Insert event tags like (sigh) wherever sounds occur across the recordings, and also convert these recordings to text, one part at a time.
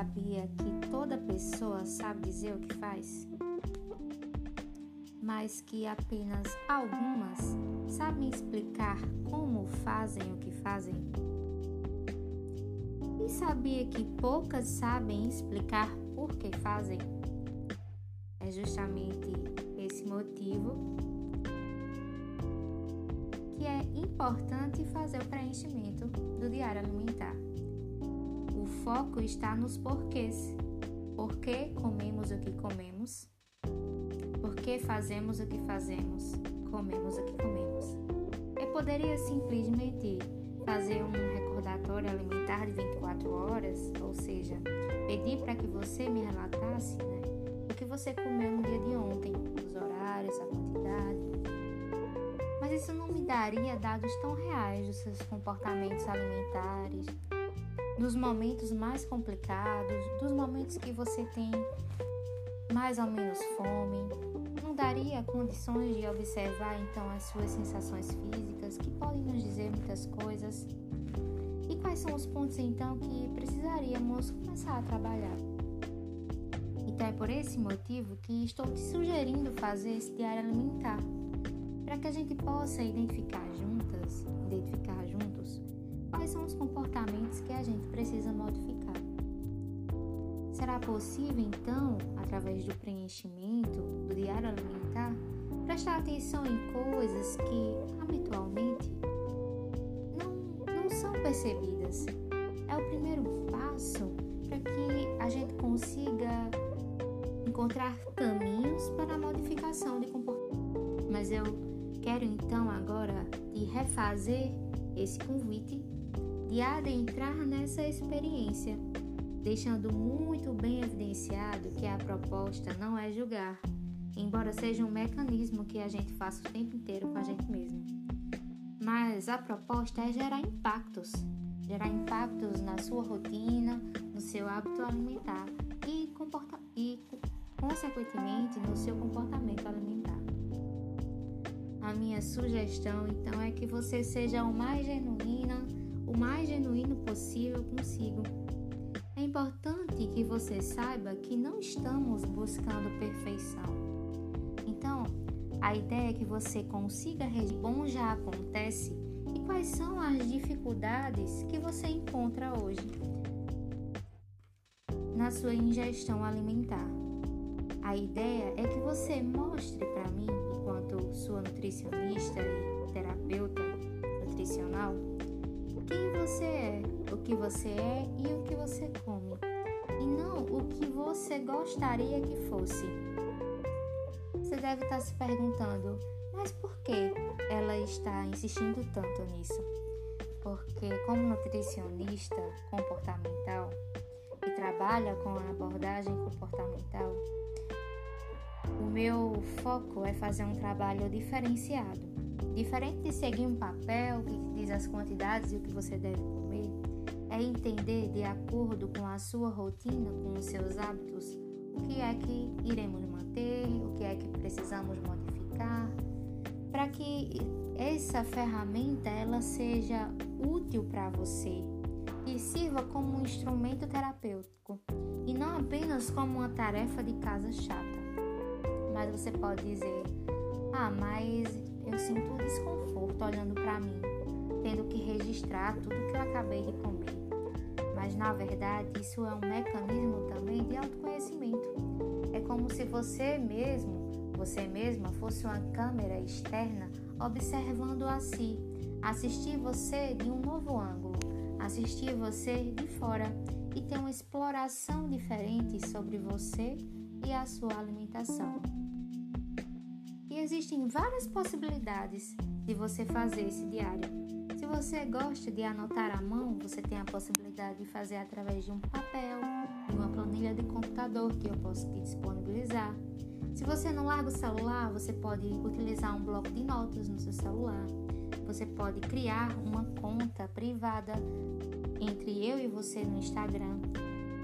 sabia que toda pessoa sabe dizer o que faz? Mas que apenas algumas sabem explicar como fazem o que fazem? E sabia que poucas sabem explicar por que fazem? É justamente esse motivo que é importante fazer o preenchimento do diário alimentar foco está nos porquês. Por que comemos o que comemos? Por que fazemos o que fazemos? Comemos o que comemos. Eu poderia simplesmente fazer um recordatório alimentar de 24 horas, ou seja, pedir para que você me relatasse né, o que você comeu no dia de ontem, os horários, a quantidade. Mas isso não me daria dados tão reais dos seus comportamentos alimentares, dos momentos mais complicados, dos momentos que você tem mais ou menos fome. Não daria condições de observar então as suas sensações físicas, que podem nos dizer muitas coisas. E quais são os pontos então que precisaríamos começar a trabalhar? Então é por esse motivo que estou te sugerindo fazer esse diário alimentar, para que a gente possa identificar juntas, identificar juntos quais são os comportamentos que a gente precisa modificar. Será possível, então, através do preenchimento do diário alimentar, prestar atenção em coisas que habitualmente não, não são percebidas? É o primeiro passo para que a gente consiga encontrar caminhos para a modificação de comportamento. Mas eu quero então agora de refazer esse convite de adentrar nessa experiência, deixando muito bem evidenciado que a proposta não é julgar, embora seja um mecanismo que a gente faça o tempo inteiro com a gente mesmo. Mas a proposta é gerar impactos, gerar impactos na sua rotina, no seu hábito alimentar e, comporta e consequentemente, no seu comportamento alimentar. A minha sugestão então é que você seja o mais genuína o mais genuíno possível consigo. É importante que você saiba que não estamos buscando perfeição. Então, a ideia é que você consiga bom já acontece e quais são as dificuldades que você encontra hoje na sua ingestão alimentar. A ideia é que você mostre para mim, enquanto sua nutricionista e terapeuta nutricional, quem você é, o que você é e o que você come, e não o que você gostaria que fosse. Você deve estar se perguntando, mas por que ela está insistindo tanto nisso? Porque, como nutricionista comportamental e trabalha com a abordagem comportamental, o meu foco é fazer um trabalho diferenciado Diferente de seguir um papel que diz as quantidades e o que você deve comer, é entender de acordo com a sua rotina, com os seus hábitos, o que é que iremos manter, o que é que precisamos modificar, para que essa ferramenta ela seja útil para você e sirva como um instrumento terapêutico e não apenas como uma tarefa de casa chata. Mas você pode dizer: "Ah, mas eu sinto desconforto olhando para mim, tendo que registrar tudo que eu acabei de comer. Mas na verdade, isso é um mecanismo também de autoconhecimento. É como se você mesmo, você mesma, fosse uma câmera externa observando a si, assistir você de um novo ângulo, assistir você de fora e ter uma exploração diferente sobre você e a sua alimentação existem várias possibilidades de você fazer esse diário. Se você gosta de anotar à mão, você tem a possibilidade de fazer através de um papel, de uma planilha de computador que eu posso te disponibilizar. Se você não larga o celular, você pode utilizar um bloco de notas no seu celular. Você pode criar uma conta privada entre eu e você no Instagram.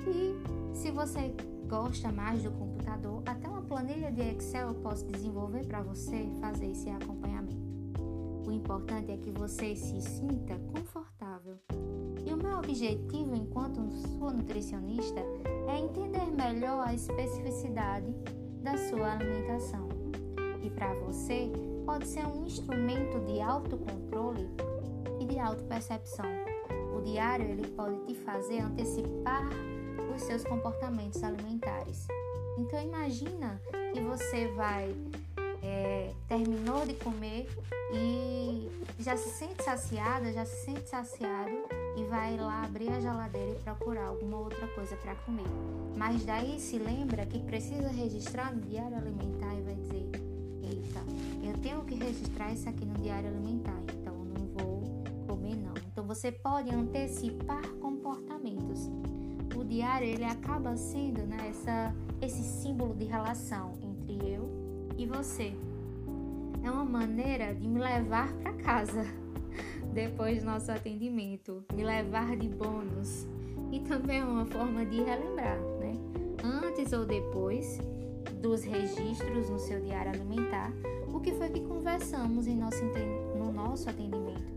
E se você gosta mais do computador, até uma planilha de Excel eu posso desenvolver para você fazer esse acompanhamento. O importante é que você se sinta confortável. E o meu objetivo enquanto sua nutricionista é entender melhor a especificidade da sua alimentação. E para você, pode ser um instrumento de autocontrole e de autopercepção. O diário ele pode te fazer antecipar os seus comportamentos alimentares. Então imagina que você vai é, terminou de comer e já se sente saciada, já se sente saciado e vai lá abrir a geladeira e procurar alguma outra coisa para comer. Mas daí se lembra que precisa registrar no diário alimentar e vai dizer: Eita, eu tenho que registrar isso aqui no diário alimentar, então não vou comer não. Então você pode antecipar diário ele acaba sendo né, essa, esse símbolo de relação entre eu e você. É uma maneira de me levar para casa (laughs) depois do nosso atendimento, me levar de bônus e também é uma forma de relembrar, né? Antes ou depois dos registros no seu diário alimentar, o que foi que conversamos em nosso, no nosso atendimento?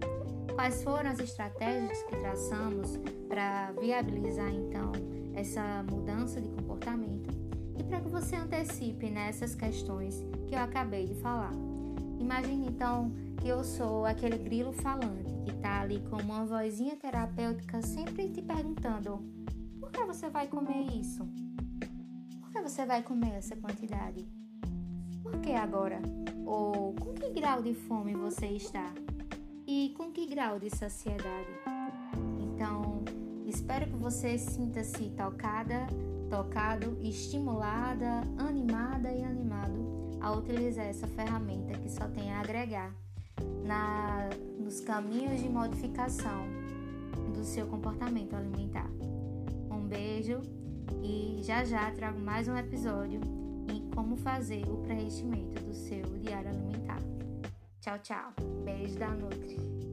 Quais foram as estratégias que traçamos para viabilizar então essa mudança de comportamento e para que você antecipe nessas questões que eu acabei de falar. Imagine então que eu sou aquele grilo falante que está ali com uma vozinha terapêutica sempre te perguntando: por que você vai comer isso? Por que você vai comer essa quantidade? Por que agora? Ou com que grau de fome você está? E com que grau de saciedade? Então, espero que você sinta-se tocada, tocado, estimulada, animada e animado a utilizar essa ferramenta que só tem a agregar na, nos caminhos de modificação do seu comportamento alimentar. Um beijo e já já trago mais um episódio em como fazer o preenchimento do seu diário alimentar. Tchau, tchau. Beijo da Nutri.